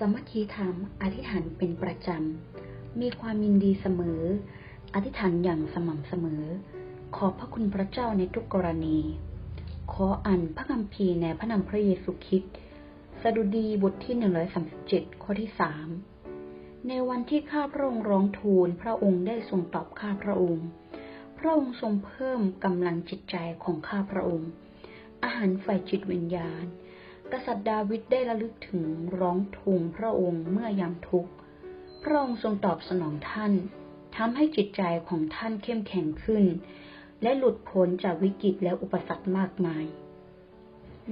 สมัคคีธรรมอธิษฐานเป็นประจำ มีความยินดีเสมอ อธิษฐานอย่างสม่ำเสมอ ขอพระคุณพระเจ้าในทุกกรณี ขออ่านพระคัมภีร์ในพระนามพระเยซูคริสต์สดุดีบทที่137ข้อที่3ในวันที่ข้าพระองค์ร้องทูล พระองค์ได้ทรงตอบข้าพระองค์ พระองค์ทรงเพิ่มกำลังจิตใจของข้าพระองค์ อาหารฝ่ายจิตวิญญาณ กษัตริย์ดาวิดได้ระลึกถึงร้องทูลพระองค์เมื่อยามทุกข์ พระองค์ทรงตอบสนองท่านทำให้จิตใจของท่านเข้มแข็งขึ้น และหลุดพ้นจากวิกฤตและอุปสรรคมากมาย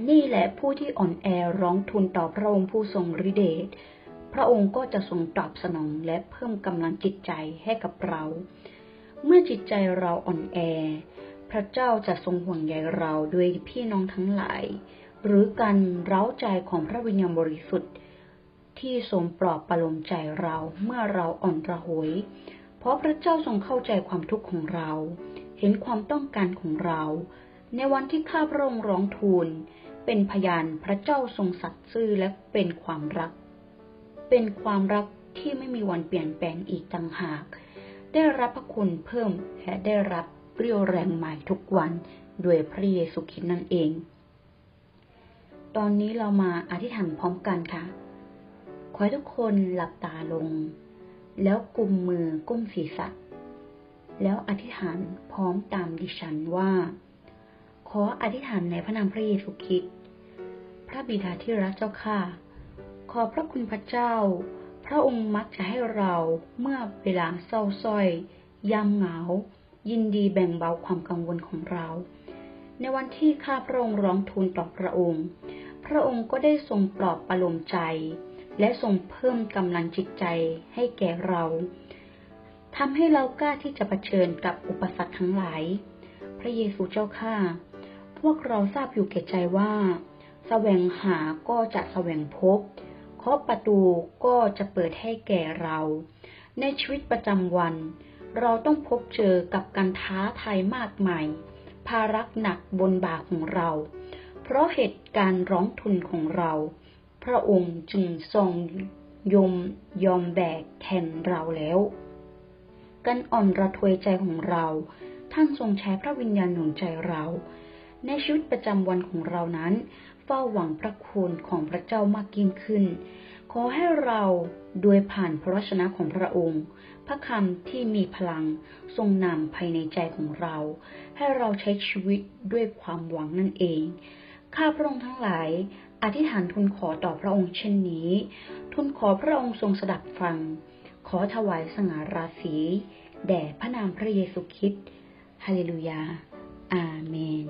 นี่แหละผู้ที่อ่อนแอร้องทูลต่อพระองค์ผู้ทรงฤทธิเดช พระองค์ก็จะทรงตอบสนองและเพิ่มกำลังจิตใจให้กับเรา เมื่อจิตใจเราอ่อนแอ พระเจ้าจะทรงห่วงใยเราด้วยพี่น้องทั้งหลาย หรือการเร้าใจของพระวิญญาณบริสุทธิ์ ที่ทรงปลอบประโลมใจเราเมื่อเราอ่อนระหวย เพราะพระเจ้าทรงเข้าใจความทุกข์ของเรา เห็นความต้องการของเรา ในวันที่ข้าพระองค์ร้องทูล เป็นพยานพระเจ้าทรงสัตย์ซื่อและเป็นความรัก เป็นความรักที่ไม่มีวันเปลี่ยนแปลงอีกต่างหาก ได้รับพระคุณเพิ่มและได้รับเรี่ยวแรงใหม่ทุกวัน ด้วยพระเยซูคริสต์นั่นเอง ตอนนี้เรามาอธิษฐานพร้อมกันค่ะ ขอให้ทุกคนหลับตาลง แล้วกุมมือก้มศีรษะ แล้วอธิษฐานพร้อมตามดิฉันว่า ขออธิษฐานในพระนามพระเยซูคริสต์พระบิดาที่รักเจ้าข้าขอพระคุณพระเจ้า พระองค์มักจะให้เราเมื่อเวลาเศร้าส้อยยามเหงา ยินดีแบ่งเบาความกังวลของเราในวันที่ข้าพระองค์ร้องทูลต่อพระองค์ พระองค์ก็ได้ทรงปลอบประโลมใจ และทรงเพิ่มกำลังจิตใจให้แก่เราทำให้เรากล้าที่จะะเผชิญกับอุปสรรคทั้งหลาย พระเยซูเจ้าข้าพวกเราทราบอยู่แก่ใจว่าแสวงหาก็จะแสวงพบเคาะประตูก็จะเปิดให้แก่เรา ในชีวิตประจำวัน เราต้องพบเจอกับการท้าทายมากมาย ภาระหนักบนบ่าของเรา เพราะเหตุการณ์ร้องทุนของเรา พระองค์จึงทรงยมยอมแบกแทนเราแล้วการอ่อนระทวยใจของเรา ท่านทรงใช้พระวิญญาณหนุนใจเรา ในชีวิตประจำวันของเรานั้น เฝ้าหวังพระคุณของพระเจ้ามากยิ่งขึ้น ขอให้เราโดยผ่านพระวจนะของพระองค์ พระคำที่มีพลังทรงนำภายในใจของเรา ให้เราใช้ชีวิตด้วยความหวังนั่นเอง ข้าพระองค์ทั้งหลาย อธิษฐานทูลขอต่อพระองค์เช่นนี้ ทูลขอพระองค์ทรงสดับฟัง ขอถวายสง่าราศีแด่พระนามพระเยซูคริสต์ฮาเลลูยา อาเมน